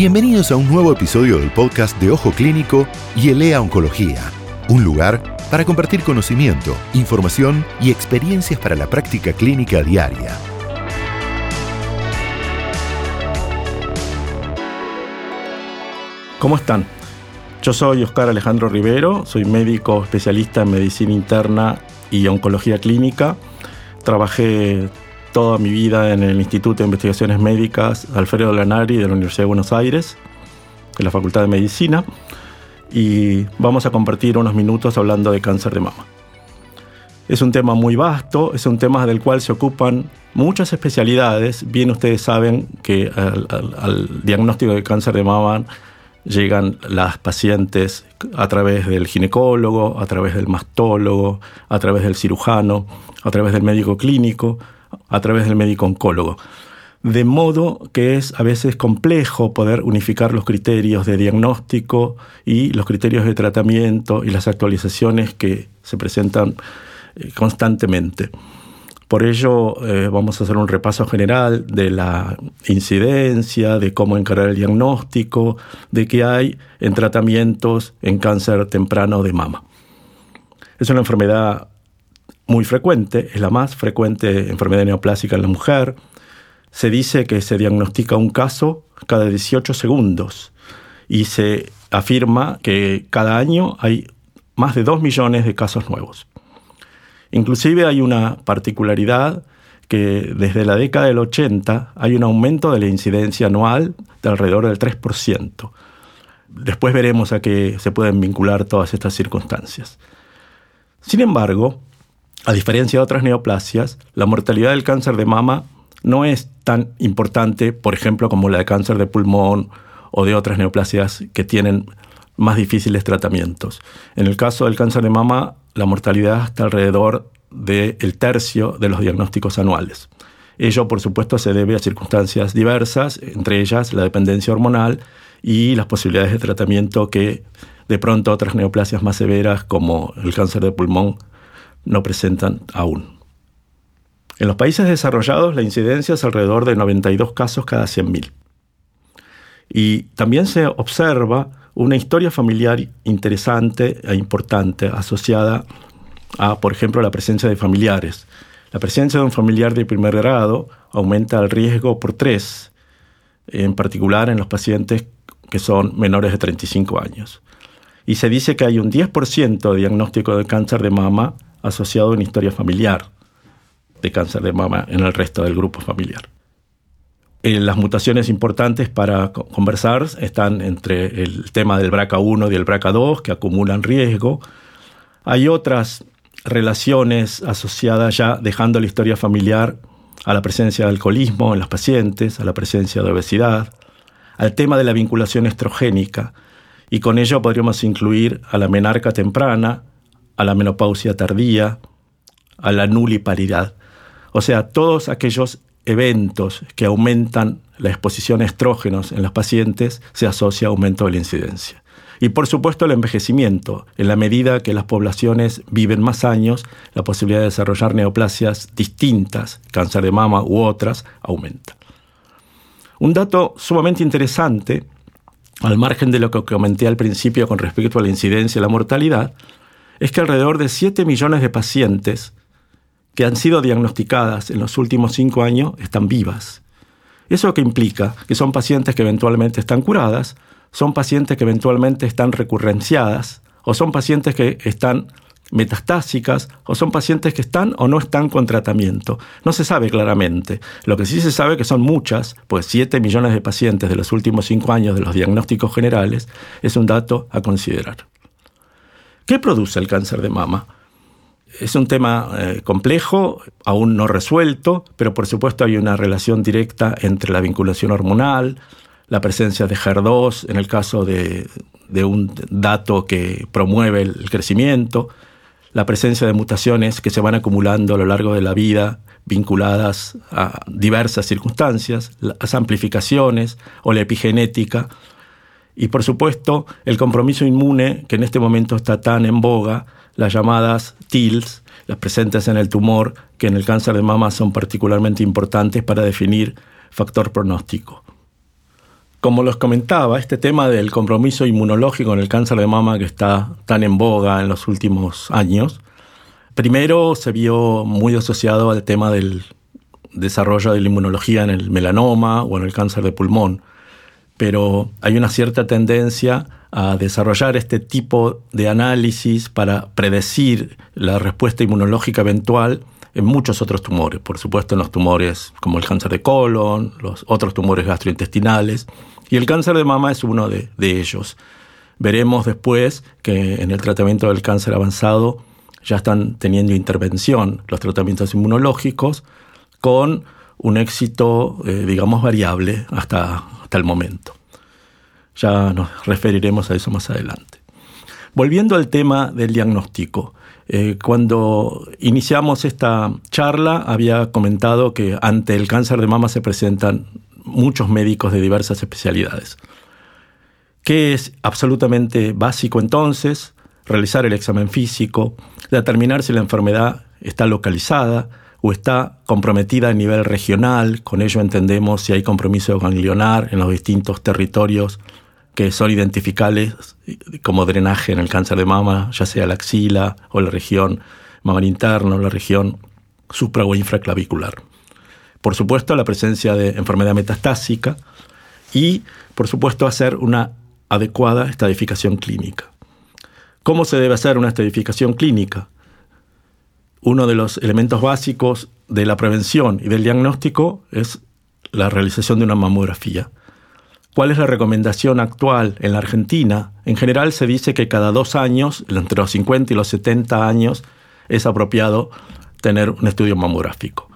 Bienvenidos a un nuevo episodio del podcast de Ojo Clínico y Elea Oncología, un lugar para compartir conocimiento, información y experiencias para la práctica clínica diaria. ¿Cómo están? Yo soy Oscar Alejandro Rivero, soy médico especialista en medicina interna y oncología clínica. Trabajé toda mi vida en el Instituto de Investigaciones Médicas Alfredo Lanari de la Universidad de Buenos Aires, en la Facultad de Medicina, y vamos a compartir unos minutos hablando de cáncer de mama. Es un tema muy vasto, es un tema del cual se ocupan muchas especialidades. Bien ustedes saben que al, al diagnóstico de cáncer de mama llegan las pacientes a través del ginecólogo, a través del mastólogo, a través del cirujano, a través del médico clínico, a través del médico oncólogo. De modo que es a veces complejo poder unificar los criterios de diagnóstico y los criterios de tratamiento y las actualizaciones que se presentan eh, constantemente. Por ello eh, vamos a hacer un repaso general de la incidencia, de cómo encarar el diagnóstico, de qué hay en tratamientos en cáncer temprano de mama. Es una enfermedad muy frecuente, es la más frecuente enfermedad neoplásica en la mujer. Se dice que se diagnostica un caso cada 18 segundos y se afirma que cada año hay más de 2 millones de casos nuevos. Inclusive hay una particularidad que desde la década del 80 hay un aumento de la incidencia anual de alrededor del 3%. Después veremos a qué se pueden vincular todas estas circunstancias. Sin embargo, a diferencia de otras neoplasias, la mortalidad del cáncer de mama no es tan importante, por ejemplo, como la de cáncer de pulmón o de otras neoplasias que tienen más difíciles tratamientos. En el caso del cáncer de mama, la mortalidad está alrededor del tercio de los diagnósticos anuales. Ello, por supuesto, se debe a circunstancias diversas, entre ellas la dependencia hormonal y las posibilidades de tratamiento que de pronto otras neoplasias más severas, como el cáncer de pulmón, no presentan aún. En los países desarrollados la incidencia es alrededor de 92 casos cada 100.000. Y también se observa una historia familiar interesante e importante asociada a, por ejemplo, la presencia de familiares. La presencia de un familiar de primer grado aumenta el riesgo por tres, en particular en los pacientes que son menores de 35 años. Y se dice que hay un 10% de diagnóstico de cáncer de mama asociado a una historia familiar de cáncer de mama en el resto del grupo familiar. Eh, las mutaciones importantes para conversar están entre el tema del BRCA1 y el BRCA2, que acumulan riesgo. Hay otras relaciones asociadas ya, dejando la historia familiar, a la presencia de alcoholismo en los pacientes, a la presencia de obesidad, al tema de la vinculación estrogénica, y con ello podríamos incluir a la menarca temprana, a la menopausia tardía, a la nuliparidad. O sea, todos aquellos eventos que aumentan la exposición a estrógenos en los pacientes se asocia a aumento de la incidencia. Y por supuesto el envejecimiento. En la medida que las poblaciones viven más años, la posibilidad de desarrollar neoplasias distintas, cáncer de mama u otras, aumenta. Un dato sumamente interesante, al margen de lo que comenté al principio con respecto a la incidencia y la mortalidad, es que alrededor de 7 millones de pacientes que han sido diagnosticadas en los últimos 5 años están vivas. ¿Eso que implica? Que son pacientes que eventualmente están curadas, son pacientes que eventualmente están recurrenciadas, o son pacientes que están metastásicas, o son pacientes que están o no están con tratamiento. No se sabe claramente. Lo que sí se sabe que son muchas, pues 7 millones de pacientes de los últimos 5 años de los diagnósticos generales es un dato a considerar. ¿Qué produce el cáncer de mama? Es un tema eh, complejo, aún no resuelto, pero por supuesto hay una relación directa entre la vinculación hormonal, la presencia de HER2 en el caso de, un dato que promueve el crecimiento, la presencia de mutaciones que se van acumulando a lo largo de la vida vinculadas a diversas circunstancias, las amplificaciones o la epigenética, y por supuesto, el compromiso inmune, que en este momento está tan en boga, las llamadas TILs, las presentes en el tumor, que en el cáncer de mama son particularmente importantes para definir factor pronóstico. Como los comentaba, este tema del compromiso inmunológico en el cáncer de mama que está tan en boga en los últimos años, primero se vio muy asociado al tema del desarrollo de la inmunología en el melanoma o en el cáncer de pulmón, pero hay una cierta tendencia a desarrollar este tipo de análisis para predecir la respuesta inmunológica eventual en muchos otros tumores, por supuesto en los tumores como el cáncer de colon, los otros tumores gastrointestinales, y el cáncer de mama es uno de, ellos. Veremos después que en el tratamiento del cáncer avanzado ya están teniendo intervención los tratamientos inmunológicos con un éxito, eh, digamos, variable hasta, hasta el momento. Ya nos referiremos a eso más adelante. Volviendo al tema del diagnóstico, eh, cuando iniciamos esta charla había comentado que ante el cáncer de mama se presentan muchos médicos de diversas especialidades. ¿Qué es absolutamente básico entonces? Realizar el examen físico, determinar si la enfermedad está localizada, o está comprometida a nivel regional, con ello entendemos si hay compromiso ganglionar en los distintos territorios que son identificables como drenaje en el cáncer de mama, ya sea la axila o la región mamar interna o la región supra o infraclavicular. Por supuesto, la presencia de enfermedad metastásica y, por supuesto, hacer una adecuada estadificación clínica. ¿Cómo se debe hacer una estadificación clínica? Uno de los elementos básicos de la prevención y del diagnóstico es la realización de una mamografía. ¿Cuál es la recomendación actual en la Argentina? En general se dice que cada dos años, entre los 50 y los 70 años, es apropiado tener un estudio mamográfico.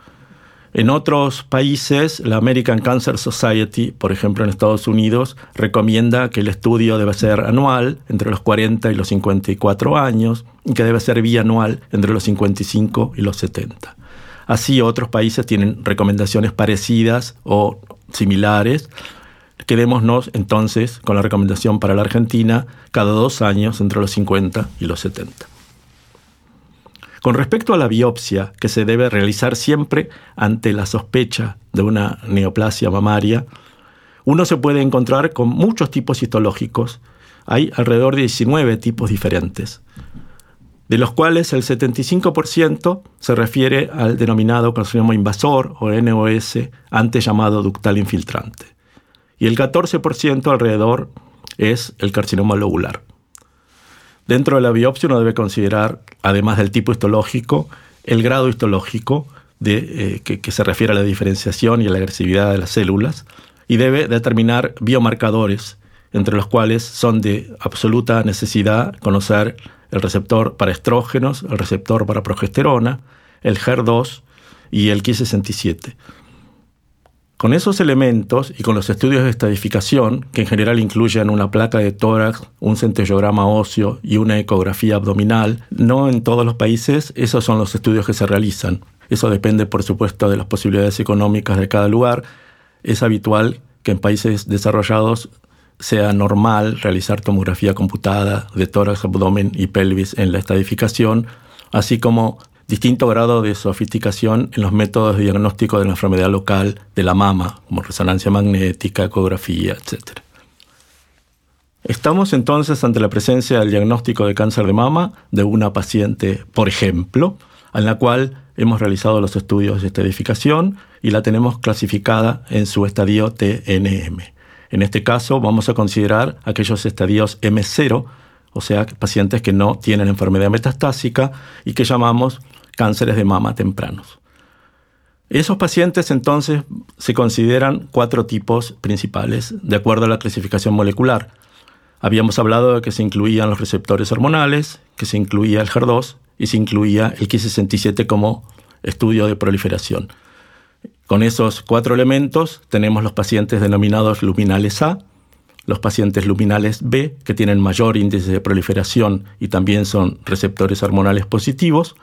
En otros países, la American Cancer Society, por ejemplo en Estados Unidos, recomienda que el estudio debe ser anual entre los 40 y los 54 años y que debe ser bianual entre los 55 y los 70. Así otros países tienen recomendaciones parecidas o similares. Quedémonos entonces con la recomendación para la Argentina cada dos años entre los 50 y los 70. Con respecto a la biopsia, que se debe realizar siempre ante la sospecha de una neoplasia mamaria, uno se puede encontrar con muchos tipos histológicos. Hay alrededor de 19 tipos diferentes, de los cuales el 75% se refiere al denominado carcinoma invasor o NOS, antes llamado ductal infiltrante. Y el 14% alrededor es el carcinoma lobular. Dentro de la biopsia uno debe considerar, además del tipo histológico, el grado histológico de, eh, que, se refiere a la diferenciación y a la agresividad de las células y debe determinar biomarcadores, entre los cuales son de absoluta necesidad conocer el receptor para estrógenos, el receptor para progesterona, el HER2 y el Ki67. Con esos elementos y con los estudios de estadificación, que en general incluyen una placa de tórax, un centellograma óseo y una ecografía abdominal, no en todos los países esos son los estudios que se realizan. Eso depende, por supuesto, de las posibilidades económicas de cada lugar. Es habitual que en países desarrollados sea normal realizar tomografía computada de tórax, abdomen y pelvis en la estadificación, así como distinto grado de sofisticación en los métodos de diagnóstico de la enfermedad local de la mama, como resonancia magnética, ecografía, etc. Estamos entonces ante la presencia del diagnóstico de cáncer de mama de una paciente, por ejemplo, en la cual hemos realizado los estudios de estadificación y la tenemos clasificada en su estadio TNM. En este caso vamos a considerar aquellos estadios M0, o sea, pacientes que no tienen enfermedad metastásica y que llamamos cánceres de mama tempranos. Esos pacientes entonces se consideran cuatro tipos principales de acuerdo a la clasificación molecular. Habíamos hablado de que se incluían los receptores hormonales, que se incluía el HER2 y se incluía el Ki67 como estudio de proliferación. Con esos cuatro elementos tenemos los pacientes denominados luminales A, los pacientes luminales B, que tienen mayor índice de proliferación y también son receptores hormonales positivos,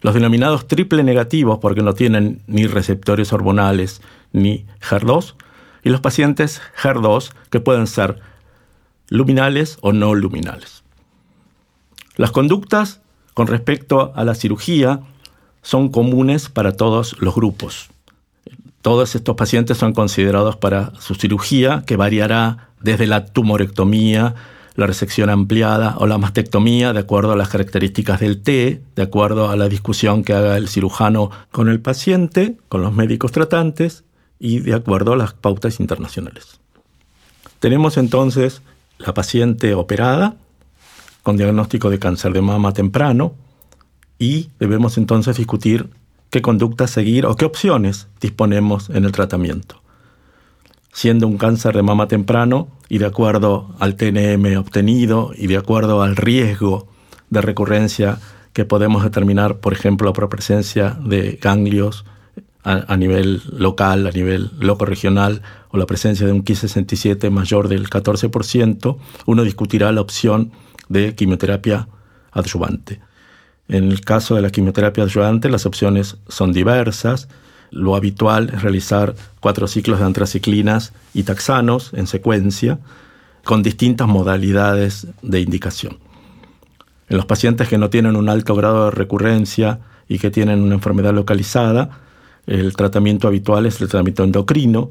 los denominados triple negativos porque no tienen ni receptores hormonales ni HER2, y los pacientes HER2 que pueden ser luminales o no luminales. Las conductas con respecto a la cirugía son comunes para todos los grupos. Todos estos pacientes son considerados para su cirugía, que variará desde la tumorectomía, la resección ampliada o la mastectomía, de acuerdo a las características del T, de acuerdo a la discusión que haga el cirujano con el paciente, con los médicos tratantes y de acuerdo a las pautas internacionales. Tenemos entonces la paciente operada con diagnóstico de cáncer de mama temprano y debemos entonces discutir qué conducta seguir o qué opciones disponemos en el tratamiento siendo un cáncer de mama temprano y de acuerdo al TNM obtenido y de acuerdo al riesgo de recurrencia que podemos determinar, por ejemplo, por presencia de ganglios a, nivel local, a nivel loco regional, o la presencia de un Ki67 mayor del 14%, uno discutirá la opción de quimioterapia adyuvante. En el caso de la quimioterapia adyuvante, las opciones son diversas. Lo habitual es realizar cuatro ciclos de antraciclinas y taxanos en secuencia con distintas modalidades de indicación. En los pacientes que no tienen un alto grado de recurrencia y que tienen una enfermedad localizada, el tratamiento habitual es el tratamiento endocrino.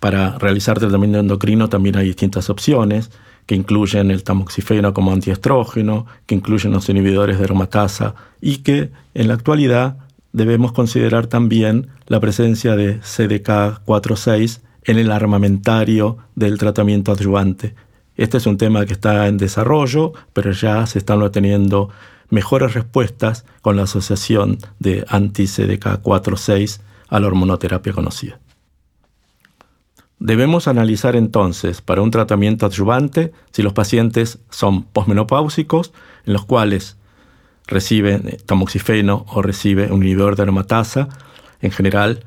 Para realizar tratamiento endocrino también hay distintas opciones que incluyen el tamoxifeno como antiestrógeno, que incluyen los inhibidores de aromatasa y que en la actualidad debemos considerar también la presencia de CDK4-6 en el armamentario del tratamiento adyuvante. Este es un tema que está en desarrollo, pero ya se están obteniendo mejores respuestas con la asociación de anti-CDK4-6 a la hormonoterapia conocida. Debemos analizar entonces para un tratamiento adyuvante si los pacientes son posmenopáusicos, en los cuales recibe tamoxifeno o recibe un inhibidor de aromatasa, en general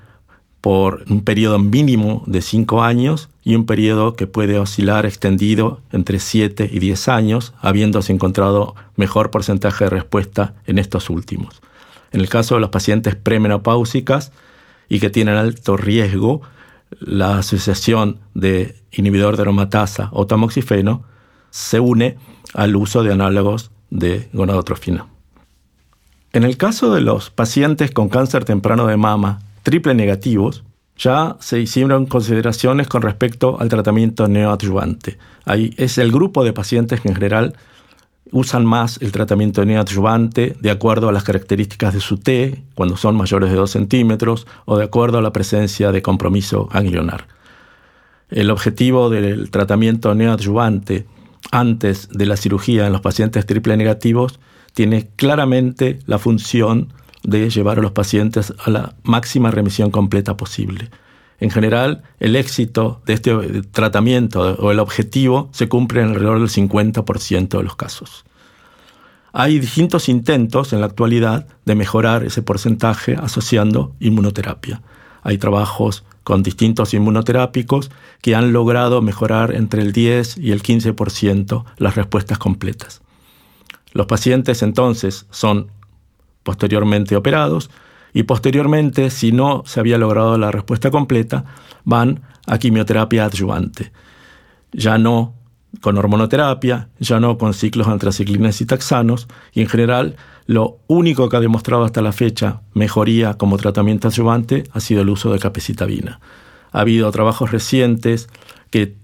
por un periodo mínimo de 5 años y un periodo que puede oscilar extendido entre 7 y 10 años, habiéndose encontrado mejor porcentaje de respuesta en estos últimos. En el caso de los pacientes premenopáusicas y que tienen alto riesgo, la asociación de inhibidor de aromatasa o tamoxifeno se une al uso de análogos de gonadotrofina. En el caso de los pacientes con cáncer temprano de mama triple negativos, ya se hicieron consideraciones con respecto al tratamiento neoadyuvante. Ahí es el grupo de pacientes que en general usan más el tratamiento neoadyuvante de acuerdo a las características de su T, cuando son mayores de 2 centímetros, o de acuerdo a la presencia de compromiso ganglionar. El objetivo del tratamiento neoadyuvante antes de la cirugía en los pacientes triple negativos tiene claramente la función de llevar a los pacientes a la máxima remisión completa posible. En general, el éxito de este tratamiento o el objetivo se cumple en alrededor del 50% de los casos. Hay distintos intentos en la actualidad de mejorar ese porcentaje asociando inmunoterapia. Hay trabajos con distintos inmunoterápicos que han logrado mejorar entre el 10 y el 15% las respuestas completas. Los pacientes entonces son posteriormente operados y posteriormente, si no se había logrado la respuesta completa, van a quimioterapia adyuvante. Ya no con hormonoterapia, ya no con ciclos antraciclinas y taxanos, y en general lo único que ha demostrado hasta la fecha mejoría como tratamiento adyuvante ha sido el uso de capecitabina. Ha habido trabajos recientes que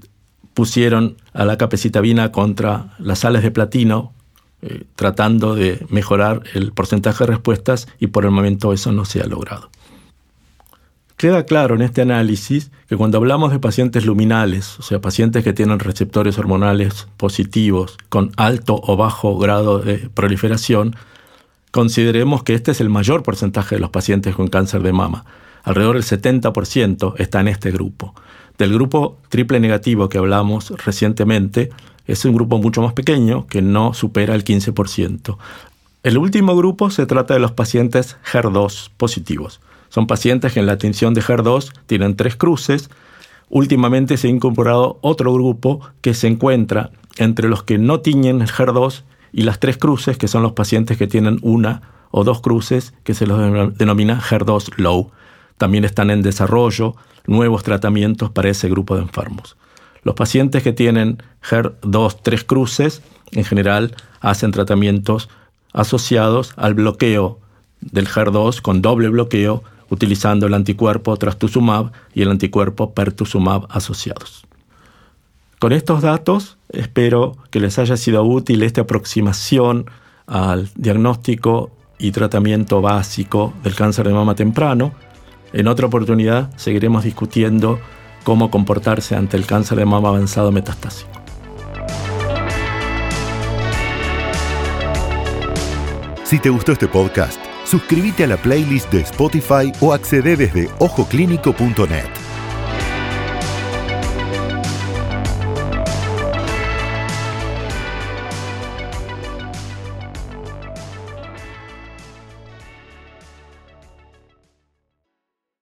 pusieron a la capecitabina contra las sales de platino eh, tratando de mejorar el porcentaje de respuestas y por el momento eso no se ha logrado. Queda claro en este análisis que cuando hablamos de pacientes luminales, o sea, pacientes que tienen receptores hormonales positivos con alto o bajo grado de proliferación, consideremos que este es el mayor porcentaje de los pacientes con cáncer de mama. Alrededor del 70% está en este grupo. Del grupo triple negativo que hablamos recientemente, es un grupo mucho más pequeño que no supera el 15%. El último grupo se trata de los pacientes HER2 positivos. Son pacientes que en la atención de HER2 tienen tres cruces. Últimamente se ha incorporado otro grupo que se encuentra entre los que no tiñen el HER2 y las tres cruces, que son los pacientes que tienen una o dos cruces, que se los denomina HER2 low. También están en desarrollo nuevos tratamientos para ese grupo de enfermos. Los pacientes que tienen HER2 tres cruces, en general, hacen tratamientos asociados al bloqueo del HER2 con doble bloqueo utilizando el anticuerpo trastuzumab y el anticuerpo pertuzumab asociados. Con estos datos espero que les haya sido útil esta aproximación al diagnóstico y tratamiento básico del cáncer de mama temprano. En otra oportunidad seguiremos discutiendo cómo comportarse ante el cáncer de mama avanzado metastásico. Si te gustó este podcast, suscríbete a la playlist de Spotify o accede desde ojoclínico.net.